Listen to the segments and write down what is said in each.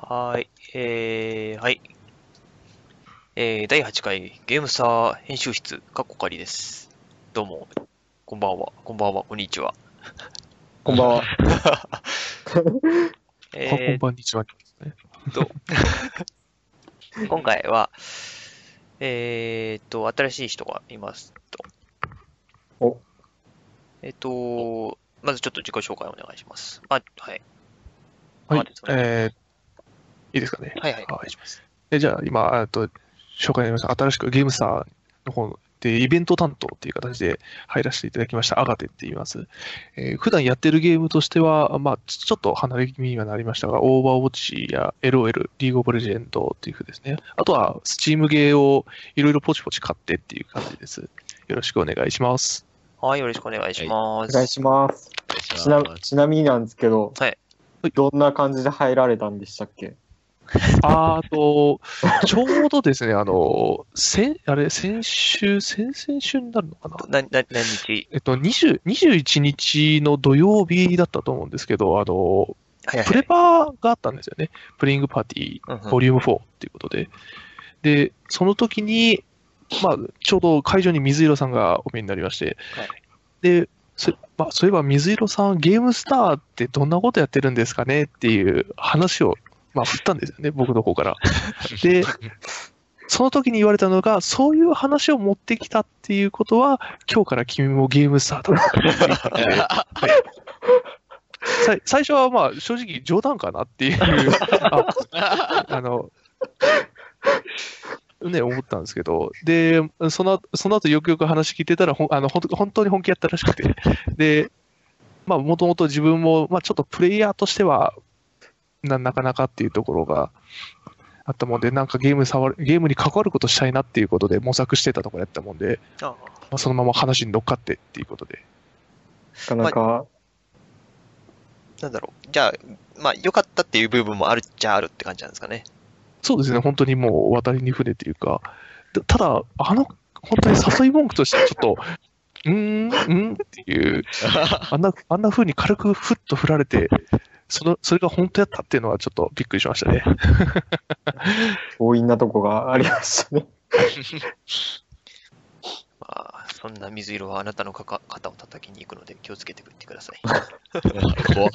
はーい。えー、はい。えー、第8回ゲームサー編集室、カッコカリです。どうも、こんばんは、こんばんは、こんにちは。こんばんは。えあ、こんばんにちは。ねーっと、今回は、えーっと、新しい人がいますと。おえーっと、まずちょっと自己紹介お願いします。あ、は。い。は。いえー、いいですかね。はいはい、おはい願いします。えじゃあ、今、えっと、紹介になりました。新しくゲームスターの方で、イベント担当っていう形で入らせていただきました、アガテって言います。えー普段やってるゲームとしては、まあ、ちちょっと離れ気味にはなりましたが、オーバーウォッチや LOL、リーグオブレジェンドっていうふうですね。あとは、スチームゲーをいろいろポチポチ買ってっていう感じです。よろしくお願いします。はい、よろしくお願いします。お願いします。ちなちなみになんですけど、はいどんな感じで入られたんでしたっけ？あーと、ちょうどですね、あの、先、あれ、先週、先々週になるのかな？な、な、何日？えっと、20 21日の土曜日だったと思うんですけど、あの、はいはい。プレパーがあったんですよね。プレイングパーティー、うんうん。ボリューム4っていうことで。で、その時に、まあ、ちょうど会場に水色さんがお見えになりまして、はい。で、そまあ、そういえば水色さん、ゲームスターってどんなことやってるんですかね？っていう話を、まあ、振ったんですよね、僕の方から。で、その時に言われたのが、そういう話を持ってきたっていうことは、今日から君もゲームスターだ。っていうことではい最初はまあ正直冗談かなっていう、ああの、ね、思ったんですけど、で、そのその後よくよく話聞いてたら、ほんあの本当に本気やったらしくて、で、まあ、もともと自分も、まあ、ちょっとプレイヤーとしてはな、なかなかっていうところがあったもんで、なんかゲーム触る、ゲームに関わることしたいなっていうことで模索してたところやったもんで、あまあ、そのまま話に乗っかってっていうことで。なかなか、なんだろう。じゃあ、まあ、良かったっていう部分もあるっちゃあるって感じなんですかね。そうですね、本当にもう渡りに船というか、たただ、あの、本当に誘い文句としてちょっと、うーん、うんっていう、あんな、あんな風に軽くふっと振られて、その、それが本当やったっていうのはちょっとびっくりしましたね。強引なとこがありましたね。まあ、そんな水色はあなたのかか肩を叩きに行くので気をつけてくってください。怖 っ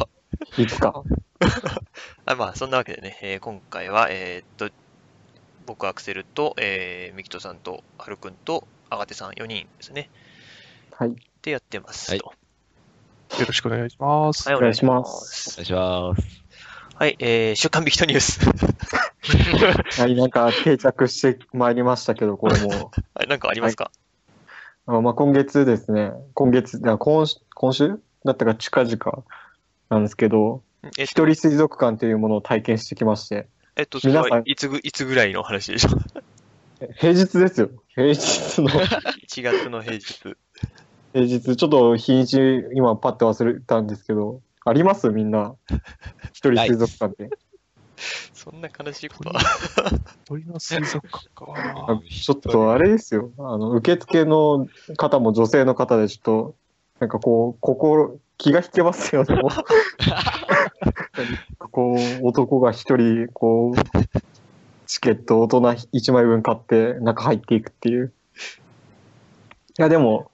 いつか。あまあ、そんなわけでね、えー今回は、えーっと、僕、アクセルと、えー、ミキトさんと、ハルくんと、アガテさん4人ですね。はい。でやってますはいと。よろしくお願いします。はい、お願いしますお願いします。はい、えー、週刊ビキトニュース。はい、なんか定着してまいりましたけど、これも。はい、なんかありますか、あまあ、今月ですね、今月、だ今週今週だったか近々なんですけど、えっと一人水族館というものを体験してきまして、えっと、それは皆さんいつぐ、いつぐらいの話でしょ 平日ですよ。平日の、?1 月の平日。平日、ちょっと日にち今パッと忘れたんですけど、あります？みんな。一人水族館って。そんな悲しいことは。鳥の水族館か。あちょっとあれですよ。あの、受付の方も女性の方でちょっと、なんかこう、心、気が引けますよね。こう、男が一人、こう、チケット大人1枚分買って中入っていくっていう。いや、でも、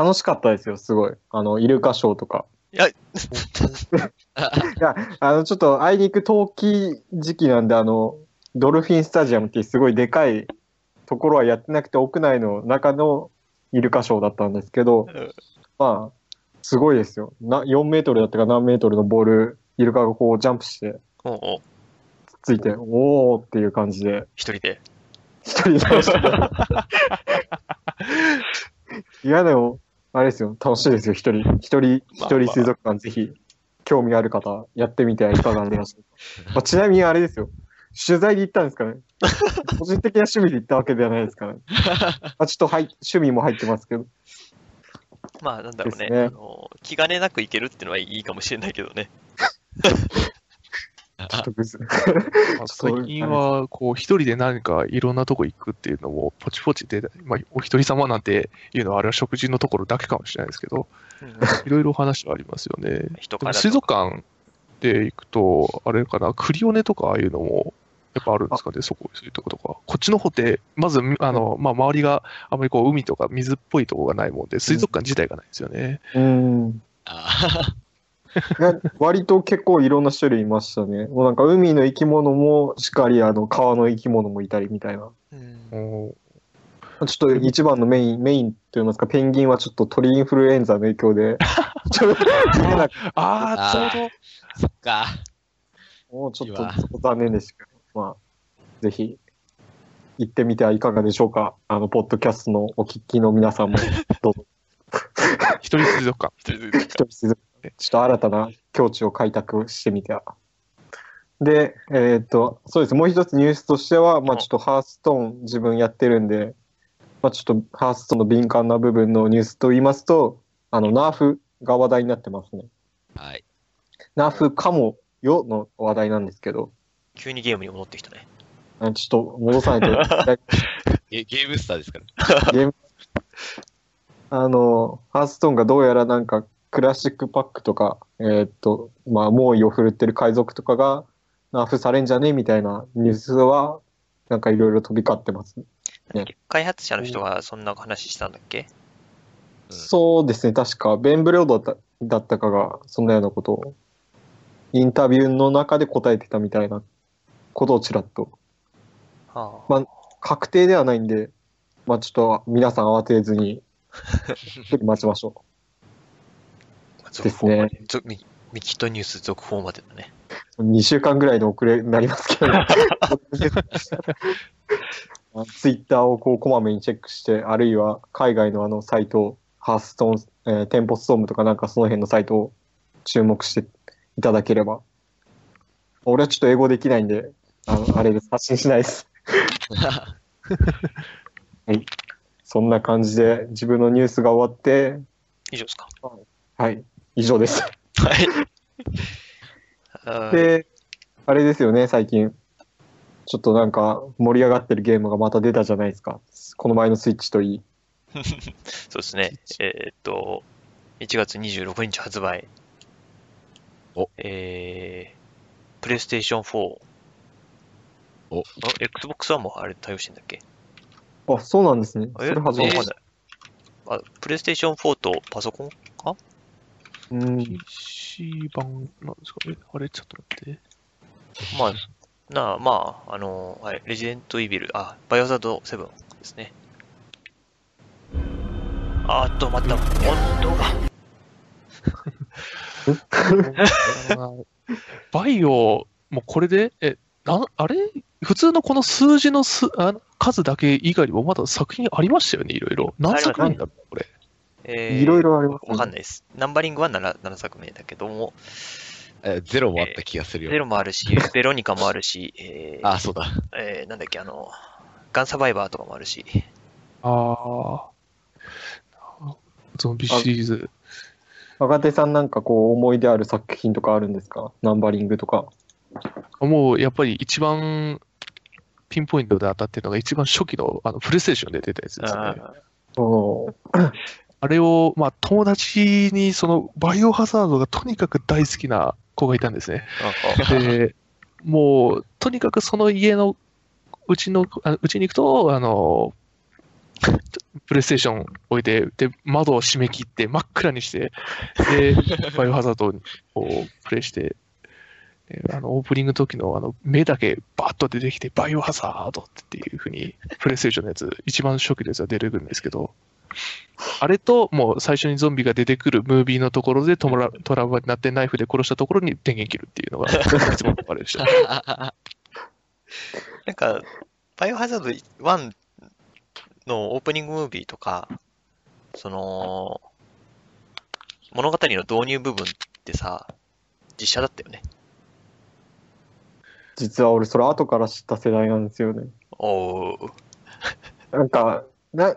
楽しかったですよ、すごい。あの、イルカショーとか。いや、いや、あの、ちょっと、あいに行く冬季時期なんで、あの、ドルフィンスタジアムってすごいでかいところはやってなくて、屋内の中のイルカショーだったんですけど、うんまあ、すごいですよ。な、4メートルだったか何メートルのボール、イルカがこうジャンプして、おうおうつっついて、おーっていう感じで、一人で。一人で。いや、でも、あれですよ、楽しいですよ、一人。一人、一人水族館、ぜひ、興味ある方、やってみてはいかがでしょうか。まあ、ちなみにあれですよ、取材で行ったんですかね。個人的な趣味で行ったわけではないですから、ね。まあ、ちょっとはい趣味も入ってますけど。まあ、なんだろうね。ねあの気兼ねなくいけるっていうのはいいかもしれないけどね。ちょっと最近は、こう、一人で何かいろんなとこ行くっていうのも、ポチポチで、まあ、お一人様なんていうのは、あれは食事のところだけかもしれないですけど、うんいろいろ話はありますよね。水族館、でいくと、あれかな、クリオネとかああいうのも、やっぱあるんですかね、そこ、そういうとことか。こっちの方って、まず、あの、まあ、周りがあまりこう、海とか水っぽいとこがないもんで、水族館自体がないんですよね。うん。あいや割と結構いろんな種類いましたね。もうなんか海の生き物もしっかりあの川の生き物もいたりみたいな。うんちょっと一番のメイン、メインといいますか、ペンギンはちょっと鳥インフルエンザの影響で、ちょっと見れなくてああ、ちょうど、そっか。もうちょっと残念でしたけど、まあ、ぜひ行ってみてはいかがでしょうか。あの、ポッドキャストのお聞きの皆さんも、どうぞ。一人水族館。一人ずつ一人ずつちょっと新たな境地を開拓してみては。で、えーっと、そうです。もう一つニュースとしては、まあちょっとハーストーン自分やってるんで、まあちょっとハーストーンの敏感な部分のニュースと言いますと、あの、ナーフが話題になってますね。はい。ナーフかもよの話題なんですけど、急にゲームに戻ってきたね。あちょっと戻さないと、ゲゲームスターですから。ゲーム、あの、ハーストーンがどうやらなんか、クラシックパックとか、えーっと、まあ、猛威を振るってる海賊とかが、ナーフされんじゃねみたいなニュースは、なんかいろいろ飛び交ってます。ね。開発者の人がそんな話したんだっけ？うん。そうですね、確か、ベンブレオドだっただったかが、そんなようなことを、インタビューの中で答えてたみたいなことをちらっと。はあ。まあ確定ではないんで、まあ、ちょっと皆さん慌てずに、ちょっと待ちましょ続ですね報まで。続ミミキットニュース続報までだね。う。2週間ぐらいの遅れになりますけど、ツイッターをこうこまめにチェックして、あるいは海外のあのサイト、ハーストーン、えーテンポストームとかなんかその辺のサイトを注目していただければ。俺はちょっと英語できないんで、あの、あれです。発信しないです。はい。そんな感じで自分のニュースが終わって、以上ですか。はい。以上です。はい。で、あれですよね、最近。ちょっとなんか盛り上がってるゲームがまた出たじゃないですか。この前のスイッチといい。そうですね。えーっと、1月26日発売。おえー、プレイステーション4。おあ Xbox One もあれ対応してんだっけ？あ、そうなんですね。そえれ初めてわかんない。あ、プレイステーション4とパソコンか？うん。PC 版なんですかね。あれ、ちょっと待って。まあ、なあ、まあ、あの、はい、レジデントイビル、あ、バイオハザード7ですね。あーっと、待った、温度が。バイオ、もうこれで、え、なあれ？普通のこの数字のすあ数だけ以外にもまだ作品ありましたよね、いろいろ。何作品だろう、これ。えーいろいろありますねわかんないです。ナンバリングは 7, 7作目だけども、えゼロもあった気がするよ。ゼロもあるし、ベロニカもあるし、えーあ、そうだ。えーなんだっけ、あの、ガンサバイバーとかもあるし、ああ。ゾンビシリーズ。若手さんなんかこう思い出ある作品とかあるんですか？ナンバリングとか。もうやっぱり一番ピンポイントで当たってるのが一番初期のあのプレイステーションで出たやつですね。あおー あれを、まあ、友達にそのバイオハザードがとにかく大好きな子がいたんですね。ーで、もう、とにかくその家のうちの、あうちに行くと、あの、プレイステーション置いて、で、窓を閉め切って真っ暗にして、で、バイオハザードをプレイして、であの、オープニングの時のあの、目だけバーッと出てきて、バイオハザードっていう風に、プレイステーションのやつ、一番初期のやつは出てくるんですけど、あれと、もう最初にゾンビが出てくるムービーのところでトラトラウマになってナイフで殺したところに電源切るっていうのが、いつものあれでした。なんか、バイオハザード1のオープニングムービーとか、その、物語の導入部分ってさ、実写だったよね。実は俺それ後から知った世代なんですよね。おー。なんか、な、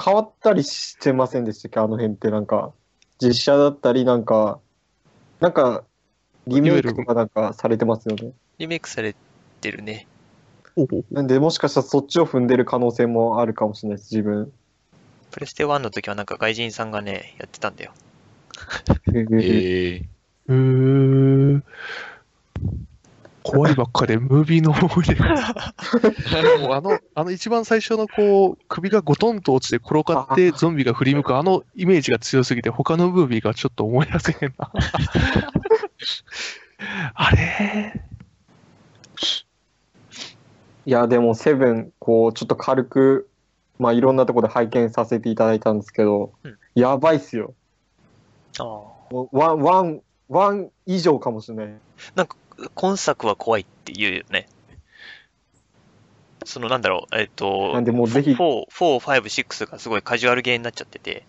変わったりしてませんでしたっけ？あの辺ってなんか、実写だったりなんか、なんか、リメイクとかなんかされてますよね。リメイクされてるね。なんで、もしかしたらそっちを踏んでる可能性もあるかもしれないです、自分。プレステ1の時はなんか外人さんがね、やってたんだよ。えーー。怖いばっかで、ムービーの思い出が。も うあの、あの一番最初のこう、首がゴトンと落ちて転がってゾンビが振り向くあのイメージが強すぎて、他のムービーがちょっと思い出せへんな。あれ？いや、でも、セブン、こう、ちょっと軽く、まあ、いろんなところで拝見させていただいたんですけど、うんやばいっすよ。あもうワン、ワン、ワン以上かもしれない。あ。今作は怖いって言うよね。そのなんだろう、えっ、と、なんで、もうぜひ、4、4、5、6がすごいカジュアルゲーになっちゃってて、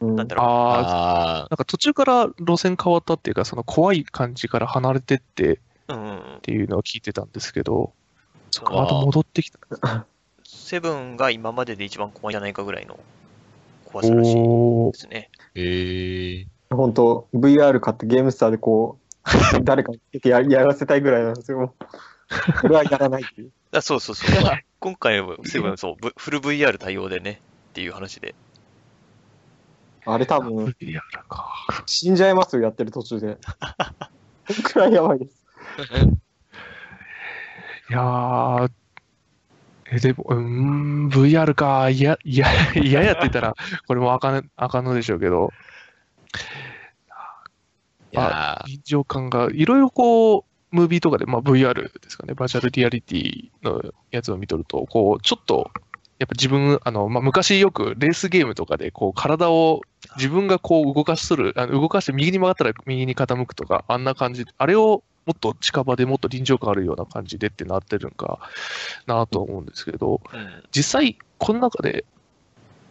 うんなんだろう。ああ、あなんか途中から路線変わったっていうか、その怖い感じから離れてってっ。ていうのを聞いてたんですけど、そこあまた戻ってきた。セブンが今までで一番怖いんじゃないかぐらいの怖さらしいですね。ー。えー。本当 VR 買ってゲームスターでこう、誰かにつけてややらせたいぐらいなんですよ。これはやらないっていう。あそうそうそう。今回はセブン、そう、ブフル VR 対応でね、っていう話で。あれ多分、VR か。死んじゃいますよ、やってる途中で。こんくらいやばいです。いやー、え、でも、うーん、VR か、いや、いや、嫌やってたら、これもあかん、あかんのでしょうけど、いや臨場感が、いろいろこう、ムービーとかで、まあ VR ですかね、バーチャルリアリティのやつを見とると、こう、ちょっと、やっぱ自分、あの、まあ、昔よくレースゲームとかで、こう、体を自分がこう動かしとる、あの動かして右に曲がったら右に傾くとか、あんな感じ、あれをもっと近場でもっと臨場感あるような感じでってなってるんかなと思うんですけど、うん。実際、この中で、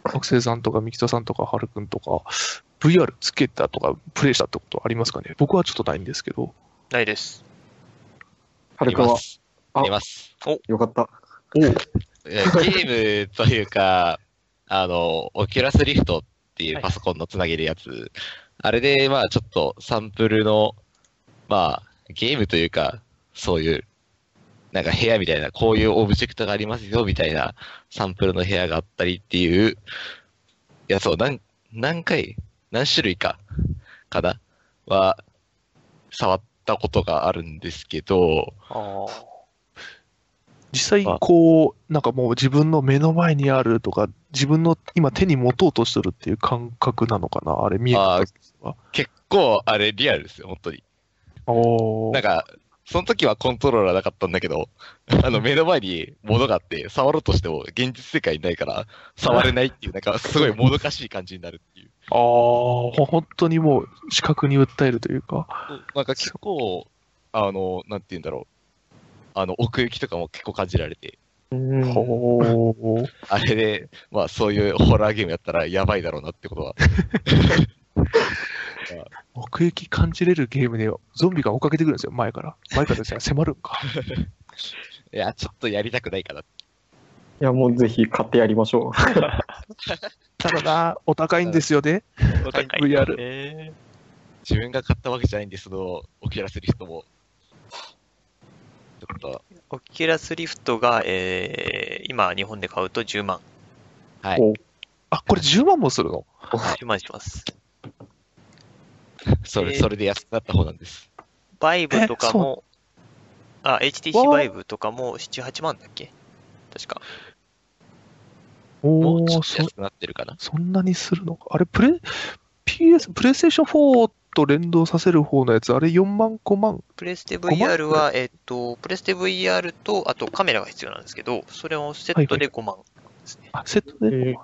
学生さんとか、ミキトさんとか、ハルくんとか、VR つけたとか、プレイしたってことありますかね？僕はちょっとないんですけど。ないです。はるくんは？ありま、す。ああります。よかった。いやゲームというか、あの、オキュラスリフトっていうパソコンのつなげるやつ、あれで、まあちょっとサンプルの、まあゲームというか、そういう、なんか部屋みたいな、こういうオブジェクトがありますよみたいなサンプルの部屋があったりっていうやつを何、何回、何種類か、かな？は、触ったことがあるんですけど。実際、こう、なんかもう自分の目の前にあるとか、自分の今手に持とうとしてるっていう感覚なのかな？あれ見えた時は。結構あれリアルですよ、本当に。おーなんか、その時はコントローラーなかったんだけど、あの目の前に物があって、触ろうとしても現実世界にないから、触れないっていう、なんかすごいもどかしい感じになるっていう。ああ、ほ本当にもう視覚に訴えるというか。なんか結構、あの、なんて言うんだろう。あの、奥行きとかも結構感じられて、うんほーあれで、まあそういうホラーゲームやったらやばいだろうなってことは。奥行き感じれるゲームでゾンビが追っかけてくるんですよ、前から。前からですね、迫るんか。いや、ちょっとやりたくないかな。いや、もうぜひ買ってやりましょう。ただな、お高いんですよね。お高い VR え自分が買ったわけじゃないんで、その、オキュラスリフトも。ちょっと、ー、オキュラスリフトが、えー、今日本で買うと10万。はい。おあ、これ10万もするの？10万します。それ、えーそれで安くなった方なんです。バイブとかも、あ、HTC バイブとかも7、8万だっけ？確か。おー、もうちょっとそ安くなってるかな？そんなにするのか？あれ、プレ、PS、プレイステーション4と連動させる方のやつ、あれ4万、5万？プレステ5万 VR は、えっと、プレステ VR と、あとカメラが必要なんですけど、それをセットで5万ですね。あ、セットで、え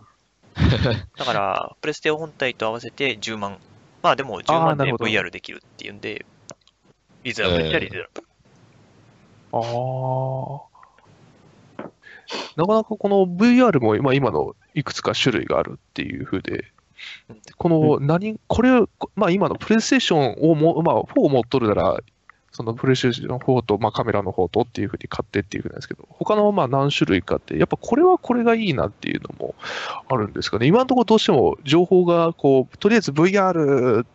だから、プレステ本体と合わせて10万。まあでも10万で VR できるっていうんで、リーズナブルっちゃリーズナブル。ああ。なかなかこの VR も今今のいくつか種類があるっていう風でうん、この何、これ、まあ今のプレイステーションをも、まあ4を持っとるなら、そのプレイステーション4と、まあカメラの方とっていう風に買ってっていう風なんですけど、他のまあ何種類かって、やっぱこれはこれがいいなっていうのもあるんですかね。今のところどうしても情報がこう、とりあえず VR っ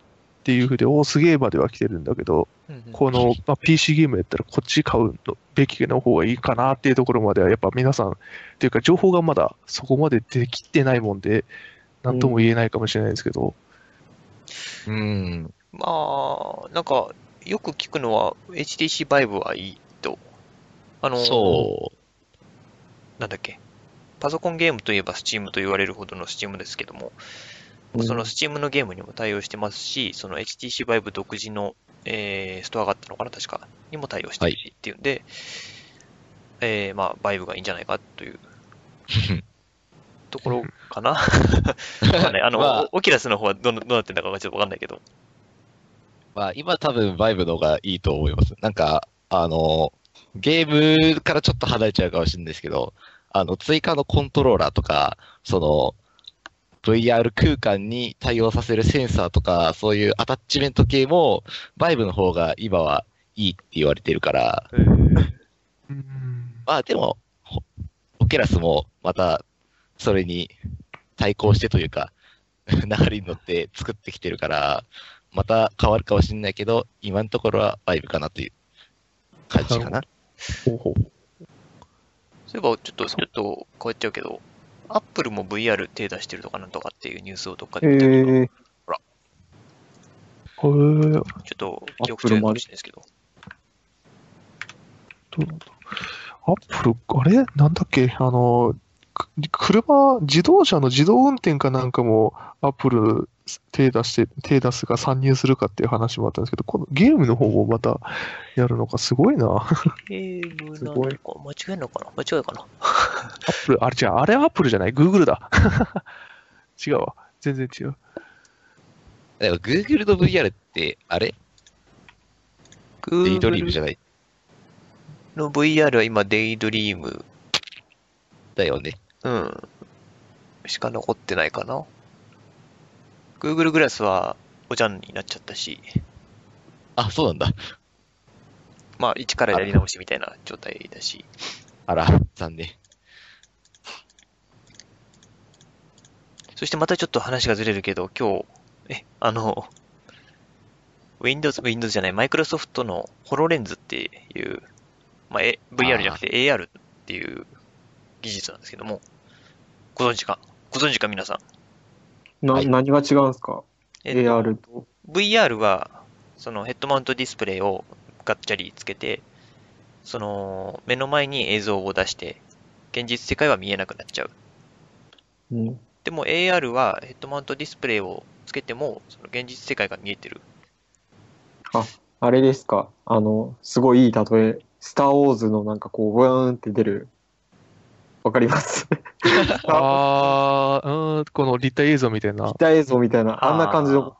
ていう風で、おーすげえまでは来てるんだけど、うんうんこの、まあ、PC ゲームやったらこっち買うのべきの方がいいかなっていうところまではやっぱ皆さんっていうか情報がまだそこまでできてないもんで何とも言えないかもしれないですけど、うん。まあ、なんか、よく聞くのは HTC Vive はいいと。あの、そなんだっけ。パソコンゲームといえば Steam と言われるほどの Steam ですけども、その Steam のゲームにも対応してますし、その HTC Vive 独自の、えーストアがあったのかな、確か。にも対応してるしっていうんで、えーまあ、Vive がいいんじゃないかというう。ところかな。わかんない。あの、まあオキラスの方はどうどうなってんだかがちょっとわかんないけど。まあ、今多分、バイブの方がいいと思います。なんか、あの、ゲームからちょっと離れちゃうかもしれないですけど、あの、追加のコントローラーとか、その、VR 空間に対応させるセンサーとか、そういうアタッチメント系も、バイブの方が今はいいって言われてるから、うん。まあでも、ほオケラスもまた、それに対抗してというか、流れに乗って作ってきてるから、また変わるかもしれないけど、今のところはバイブかなという感じかな。ほうほう。そういえば、ちょっと、ちょっと変わっちゃうけど、アップルも VR 手出してるとかなんとかっていうニュースをどっかでえ見たけど、ー、へーちょっと記憶違いかもしれないですけど。どうなんだアップル、あれ？なんだっけ？あの、く車、自動車の自動運転かなんかも、アップル手出して、手出すか参入するかっていう話もあったんですけど、このゲームの方もまたやるのかすごいな。アッゲームなすごいのか、間違えんのかな？間違いかな？プル、あれ違う、あれアップルじゃない、グーグルだ。違うわ。全然違う。でも Google の VR って、あれ？デイドリームじ Google ゃない？の VR は今、デイドリーム、だよね。うん、しか残ってないかな？Google グラスはおじゃんになっちゃったし、あ、そうなんだ。まあ、一からやり直しみたいな状態だし、あら、残念。そしてまたちょっと話がずれるけど、今日、え、あの、Windows、Windows じゃない、マイクロソフトのホロレンズっていう、まあ、え VR じゃなくて AR っていう技術なんですけども、ご存知か？ご存知か皆さん。な、はい何が違うんですか？えっと ?AR と？VR は、そのヘッドマウントディスプレイをガッチャリつけて、その目の前に映像を出して、現実世界は見えなくなっちゃう。うん。でも AR はヘッドマウントディスプレイをつけても、その現実世界が見えてる。あれですか？あの、すごいいい例え。スター・ウォーズのなんかこう、ブーンって出る。わかります あー、うん、この立体映像みたいな立。体映像みたいな、あんな感じの。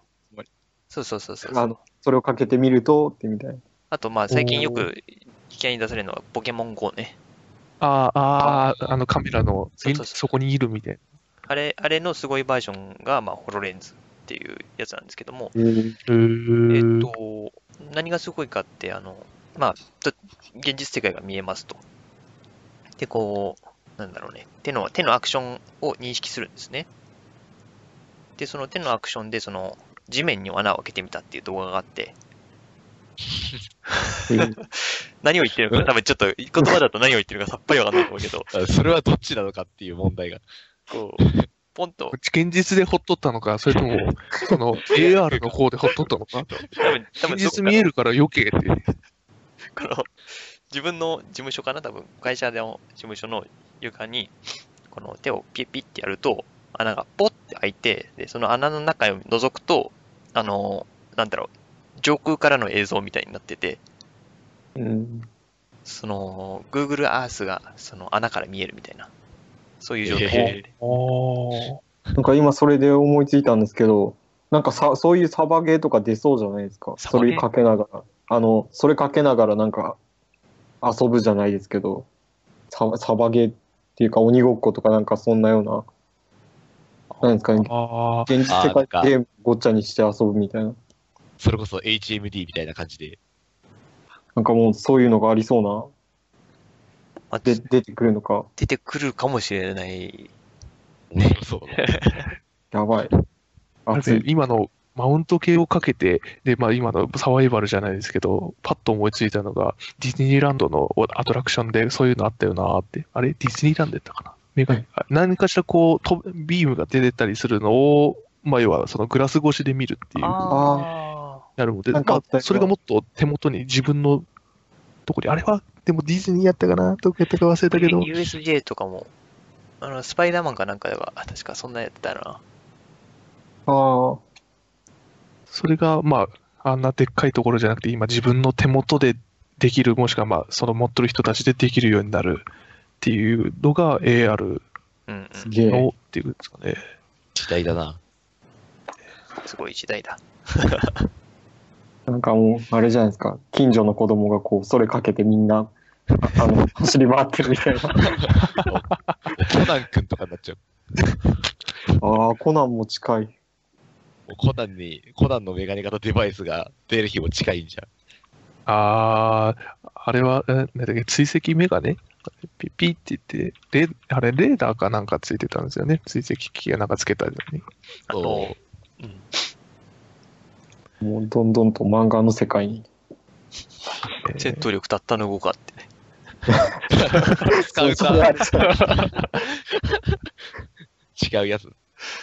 そうそうそうそう。あの、それをかけてみると、ってみたいな。あと、まあ、最近よく危険に出されるのはポケモン GO ね。あーあー、あのカメラのそうそうそうそこにいるみたいあれ、あれのすごいバージョンが、まあ、ホロレンズっていうやつなんですけども、えーっーと、何がすごいかって、あの、まあ、と現実世界が見えますと。で、こう、なんだろうね、手の、手のアクションを認識するんですね。で、その手のアクションで、その、地面に穴を開けてみたっていう動画があって、えー 何を言ってるのか、多分ちょっと言葉だと何を言ってるのかさっぱりわかんないと思うけど、あそれはどっちなのかっていう問題が。こう、ポンと、現実でほっとったのか、それとも、その AR の方でほっとったのか。多分、多分現実見えるから余計って。この、自分の事務所かな？多分、会社の事務所の床に、この手をピッピッってやると、穴がポッて開いて、で、その穴の中を覗くと、あの、なんだろう、上空からの映像みたいになってて、うん。その、Google Earth がその穴から見えるみたいな、そういう状態へで、おなんか今それで思いついたんですけど、なんかさ、そういうサバゲーとか出そうじゃないですか？それかけながら。あの、それかけながらなんか遊ぶじゃないですけど、ササバゲーっていうか鬼ごっことかなんかそんなような、なんですかね、あ現実世界ゲームごっちゃにして遊ぶみたいな。それこそ HMD みたいな感じで。なんかもうそういうのがありそうな、まあで、出てくるのか。出てくるかもしれない。面白そう。やばい。あ。熱い。今のマウント系をかけて、で、まあ今のサバイバルじゃないですけど、パッと思いついたのが、ディズニーランドのアトラクションでそういうのあったよなーって。あれディズニーランドやったかな？メガはい。あ何かしらこう、とビームが出てたりするのを、まあ要はそのグラス越しで見るっていう。あやるので、まあそれがもっと手元に自分のとこに、あれは、でもディズニーやったかな？どこやったか忘れたけど、USJ とかも、あの、スパイダーマンかなんかでは、確かそんなやってたな。ああ、それが、まあ、あんなでっかいところじゃなくて、今自分の手元でできる、もしくは、まあ、その持ってる人たちでできるようになるっていうのが AR うんうん。すげえ。のっていうんですかね。時代だな。すごい時代だ。なんかもう、あれじゃないですか。近所の子供がこう、それかけてみんな、ああの、走り回ってるみたいな。コナン君とかになっちゃう。ああ、コナンも近い。もうコナンに、コナンのメガネ型デバイスが出る日も近いんじゃん。あー、あれは、えなんだっけ、追跡メガネ？ピッピッって言って、レあれ、レーダーかなんかついてたんですよね。追跡機器がなんかつけたのに。あそと、うん。もう、どんどんと漫画の世界に。えー戦闘力たったの5かってね。使うそれあかれじゃない違うやつ。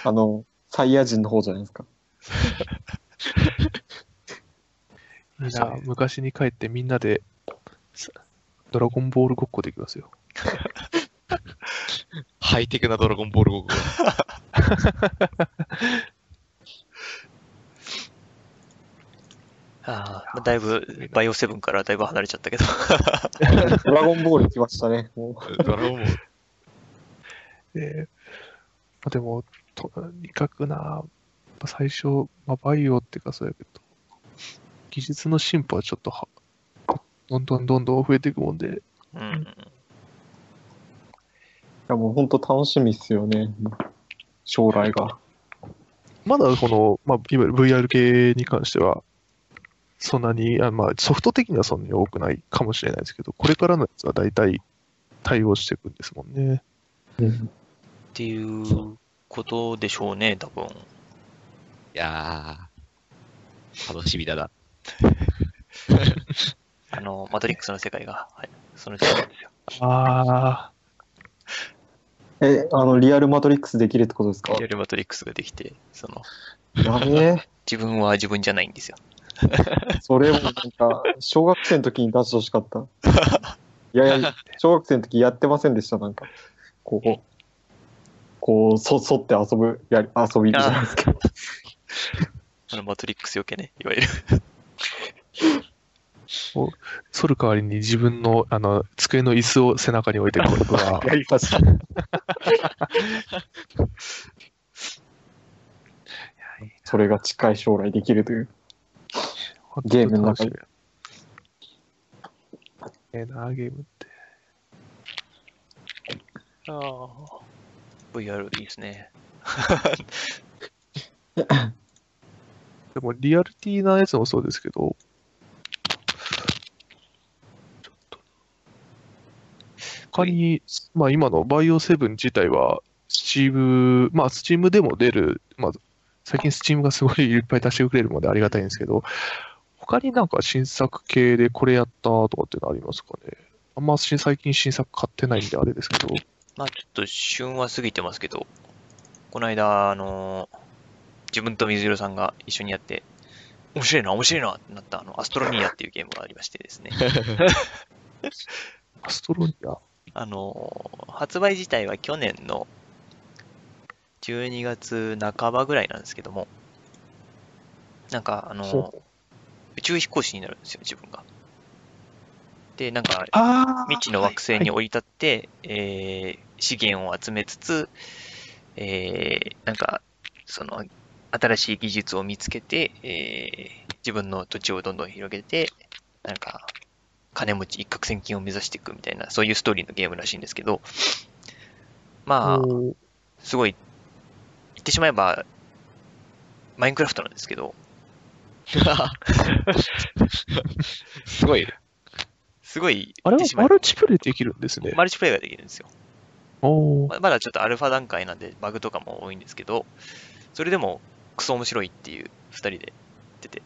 あの、サイヤ人の方じゃないですか。いいな昔に帰ってみんなで、さドラゴンボールごっこできますよ。ハイテクなドラゴンボールごっこ。ああ、だいぶ、バイオセブンからだいぶ離れちゃったけど。ドラゴンボール来ましたね。もうドラゴンボール。で、まあ、でも、とにかくな、ぱ最初、まあ、バイオっていうかそうやけど、技術の進歩はちょっとは、どんどんどんどん増えていくもんで、うん。いやもう本当楽しみっすよね。将来が。まだこの、まあ、いわゆる VR 系に関しては、そんなに、あまあ、ソフト的にはそんなに多くないかもしれないですけど、これからのやつは大体対応していくんですもんね。っていうことでしょうね、多分。いやー、楽しみだな。あの、マトリックスの世界が、はい、その時代ですよ。あえ、あの、リアルマトリックスできるってことですか？リアルマトリックスができて、その、やべえ。自分は自分じゃないんですよ。それもなんか、小学生の時に出してほしかった。いやいや、小学生の時やってませんでした、なんか。こう、こう、そ、そって遊ぶ、やり、遊びじゃないですか。あの、マトリックスよけね、いわゆる。あ、反る代わりに自分の、あの、机の椅子を背中に置いてくるとは、やりました。それが近い将来できるという。ゲームの中でええな、ゲームって。ああ。VR いいですね。でも、リアルティなやつもそうですけど、ちょっと、他に、まあ今のバイオ7自体は、スチーム、まあスチームでも出る、まあ最近スチームがすごいいっぱい出してくれるのでありがたいんですけど、他になんか新作系でこれやったとかってのありますかね？あんま最近新作買ってないんであれですけど、まあちょっと旬は過ぎてますけど、この間、あの自分と水色さんが一緒にやって、面白いな、面白いなってなった、あの、アストロニアっていうゲームがありましてですね。アストロニアあの発売自体は去年の12月半ばぐらいなんですけども、なんか、あのほ宇宙飛行士になるんですよ、自分が。で、なんか、あ未知の惑星に降り立って、えー資源を集めつつ、えーなんか、その、新しい技術を見つけて、えー自分の土地をどんどん広げて、なんか、金持ち一攫千金を目指していくみたいな、そういうストーリーのゲームらしいんですけど、まあ、すごい、言ってしまえば、マインクラフトなんですけど、すごいね。すごい、あれはマルチプレイできるんですね。マルチプレイができるんですよ。おまだちょっとアルファ段階なんでバグとかも多いんですけど、それでもクソ面白いっていう二人で言ってて、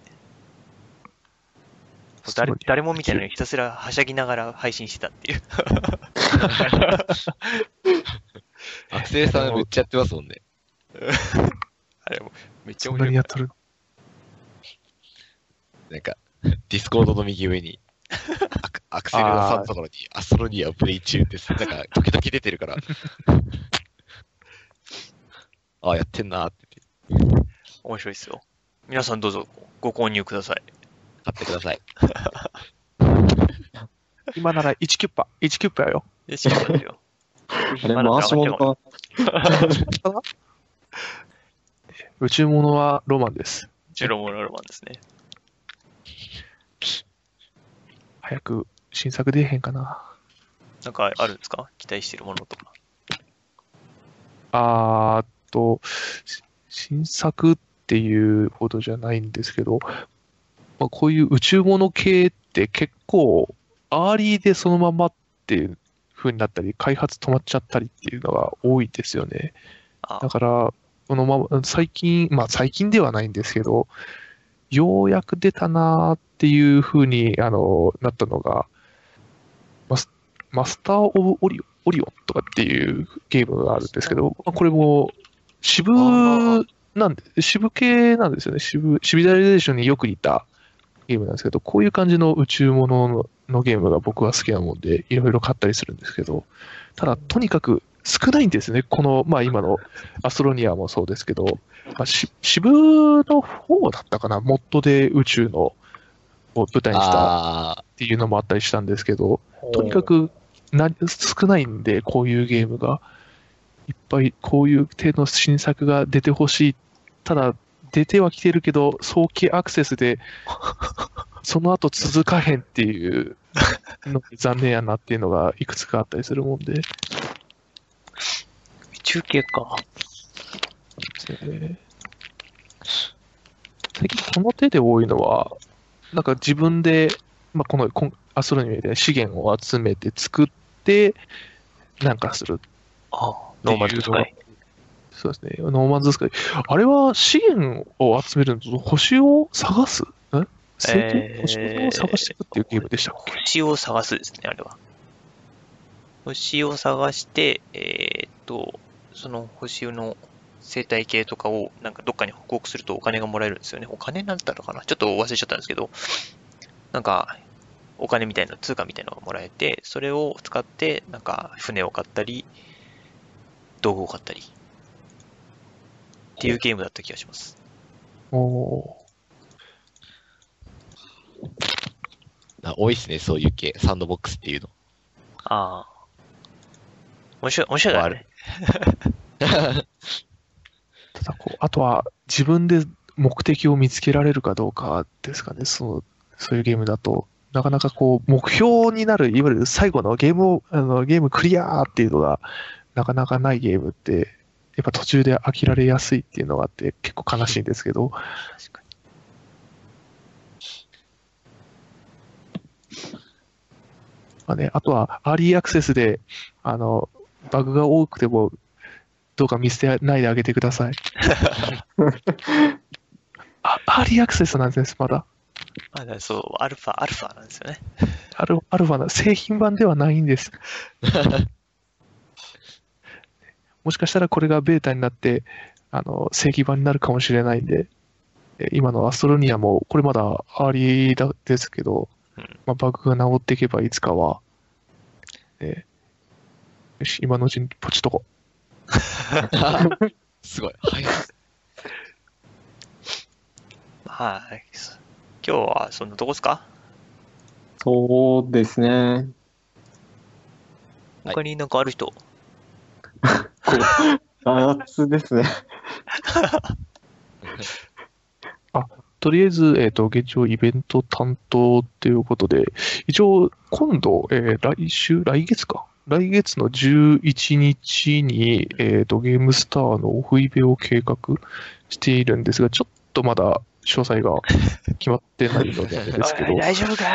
誰誰も見てないのにひたすらはしゃぎながら配信してたっていう。学生さんめっちゃやってますもんね。あれもめっちゃ面白いやっとる？なんか、ディスコードの右上に、アク アクセルのさんのところに、アストロニアをプレイ中って、なんか、時々出てるから。ああ、やってんなーって言って、面白いですよ。皆さんどうぞご購入ください。買ってください。今なら1キュッパ、1キュッパよ。よし、ますよ。あれ、回し物か。宇宙物はロマンです。ジェロモロロマンですね。早く新作出えへんかな。なんかあるんですか？期待してるものとか。あーっと、し新作っていうほどじゃないんですけど、まあ、こういう宇宙物系って結構、アーリーでそのままっていう風になったり、開発止まっちゃったりっていうのが多いですよね。あ。だから、このまま、最近、まあ最近ではないんですけど、ようやく出たなーっていう風にあのなったのが、マスマスター・オブ・オリオンオリオンとかっていうゲームがあるんですけど、まあこれもシヴあなんで、シヴ系なんですよね。シヴ、シビライゼーションによく似たゲームなんですけど、こういう感じの宇宙ものののゲームが僕は好きなもんで、いろいろ買ったりするんですけど、ただ、とにかく少ないんですね。この、まあ今のアストロニアもそうですけど、まあ、しシヴの方だったかな、モッドで宇宙のを舞台にしたっていうのもあったりしたんですけど、とにかくな少ないんで、こういうゲームが。いっぱいこういう程度の新作が出てほしい。ただ、出てはきてるけど、早期アクセスで、その後続かへんっていうのが残念やなっていうのがいくつかあったりするもんで。宇宙系か。えー最近この手で多いのは、なんか自分で、まあ、このこんアストロニアで資源を集めて作って、なんかする。ああ、ノーマルスカイ。そうですね。ノーマンズスカイ。あれは資源を集めるのと星を探す？ん星を探していくっていうゲームでしたっけ？星を探すですね、あれは。星を探して、えーっと、その星の生態系とかをなんかどっかに報告するとお金がもらえるんですよね。お金なんだったのかな？ちょっと忘れちゃったんですけど、なんか、お金みたいな、通貨みたいなのがもらえて、それを使って、なんか船を買ったり、道具を買ったり、っていうゲームだった気がします。おあ多いっすね、そういう系。サンドボックスっていうの。ああ。面白い、面白いだね。ー ただこう、あとは自分で目的を見つけられるかどうかですかね。そうそういうゲームだと。なかなかこう、目標になる、いわゆる最後のゲームを、あのゲームクリアーっていうのが、なかなかないゲームって、やっぱ途中で飽きられやすいっていうのがあって、結構悲しいんですけど。まあね、あとは、アーリーアクセスで、あの、バグが多くても、どうか見捨てないであげてください。あ、アーリーアクセスなんです、まだ。まだそう、アルファ、アルファなんですよね。アルアルファな、製品版ではないんです。もしかしたらこれがベータになって、あの、正規版になるかもしれないんで、え今のアストロニアも、これまだアーリーだですけど、うんまあ、バグが治っていけばいつかは、えよし、今のうちにポチっとこ すごい。はい。はい。今日はそんなとこですか？そうですね。はい他になんかある人、夏 ですね。とりあえず、えっ、と、現状イベント担当っていうことで、一応、今度、えー来週、来月か？来月の11日に、えっ、と、ゲームスターのオフイベを計画しているんですが、ちょっとまだ詳細が決まってないのであれですけど 大丈夫か？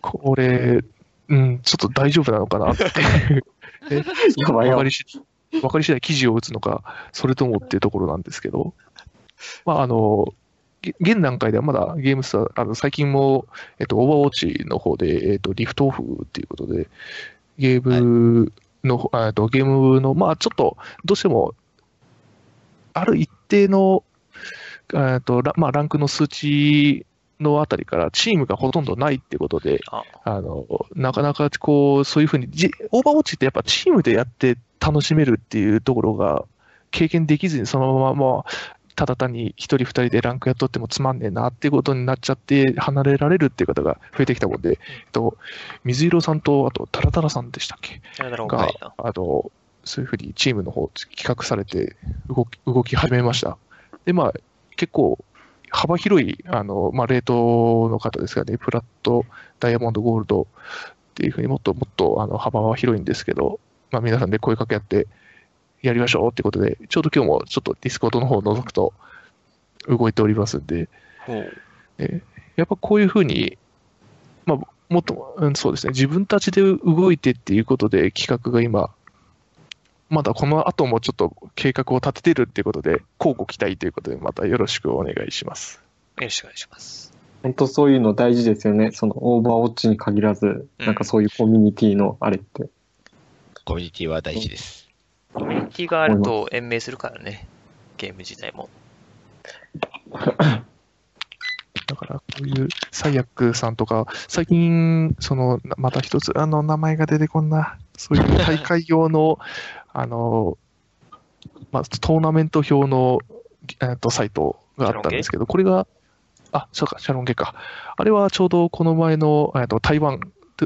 これ、うん、ちょっと大丈夫なのかなってやばいよわかりしわかり次第記事を打つのか、それともっていうところなんですけど、まあ、あの、げ現段階ではまだゲームスター、あの、最近も、えっと、オーバーウォッチの方で、えっと、リフトオフっていうことで、ゲームの、あえっと、ゲームの、まあ、ちょっと、どうしても、ある一定の、えっと、ラまあ、ランクの数値のあたりからチームがほとんどないってことで、あ、あの、なかなかこう、そういうふうに、じオーバーウォッチってやっぱチームでやって楽しめるっていうところが経験できずにそのまま、ただ単に一人二人でランクやっとってもつまんねえなっていうことになっちゃって離れられるっていう方が増えてきたもんで、えっと、水色さんと、あと、タラタラさんでしたっけ？があの、そういうふうにチームの方企画されて動き、動き始めました。で、まあ、結構、幅広い、あの、まあ、レートの方ですがね、プラット、ダイヤモンド、ゴールドっていうふうにもっともっと、あの、幅は広いんですけど、まあ、皆さんで声かけ合って、やりましょうってことで、ちょうど今日もちょっとディスコードの方を覗くと、動いておりますんで、ほう。やっぱこういうふうに、まあ、もっと、うん、そうですね、自分たちで動いてっていうことで企画が今、まだこの後もちょっと計画を立ててるっていうことで、乞うご期待ということで、またよろしくお願いします。よろしくお願いします。本当そういうの大事ですよね。そのオーバーウォッチに限らず、うんなんかそういうコミュニティのあれって。コミュニティは大事です。コミュニティがあると延命するからね。ゲーム自体も。だから、こういうサイヤックさんとか、最近、その、なまた一つ、あの、名前が出てこんな、そういう大会用の、あの、まあ、トーナメント表の、えっと、サイトがあったんですけど、これが、あ、そうか、シャロンゲか。あれはちょうどこの前の、えっと、台湾、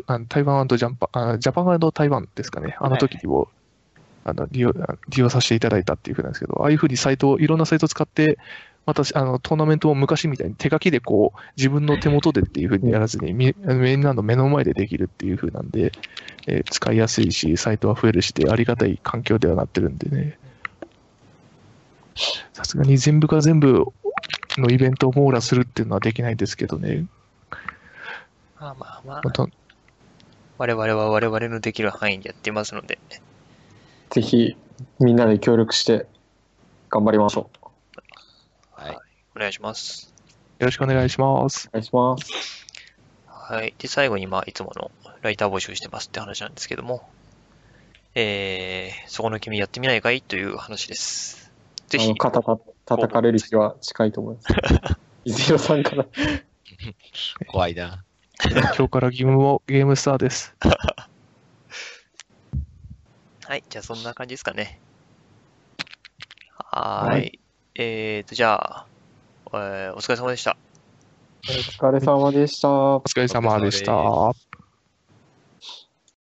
あ台湾ジャンパあジャパン台湾ですかね。あの時にも、あの利用利用させていただいたっていうふうなんですけど、ああいうふうにサイト、いろんなサイトを使って、またあのトーナメントも昔みたいに手書きでこう自分の手元でっていうふうにやらずに、みみんなの目の前でできるっていうふうなんで、えー使いやすいし、サイトは増えるしで、ありがたい環境ではなってるんでね。さすがに全部が全部のイベントを網羅するっていうのはできないですけどね。まあまあまあま、た我々は我々のできる範囲でやってますので、ぜひ、みんなで協力して頑張りましょう。はい。お願いします。よろしくお願いします。お願いします。はい。で、最後に、まあ、いつものライター募集してますって話なんですけども、えー、そこの君やってみないかいという話です。ぜひあの、、肩た叩かれる日は近いと思います。水色さんから。怖いな。今日から義務もゲームスターです。はい。じゃあ、そんな感じですかね。はーい。はいえーと、じゃあ、えーお疲れ様でした。お疲れ様でした。お疲れ様でした。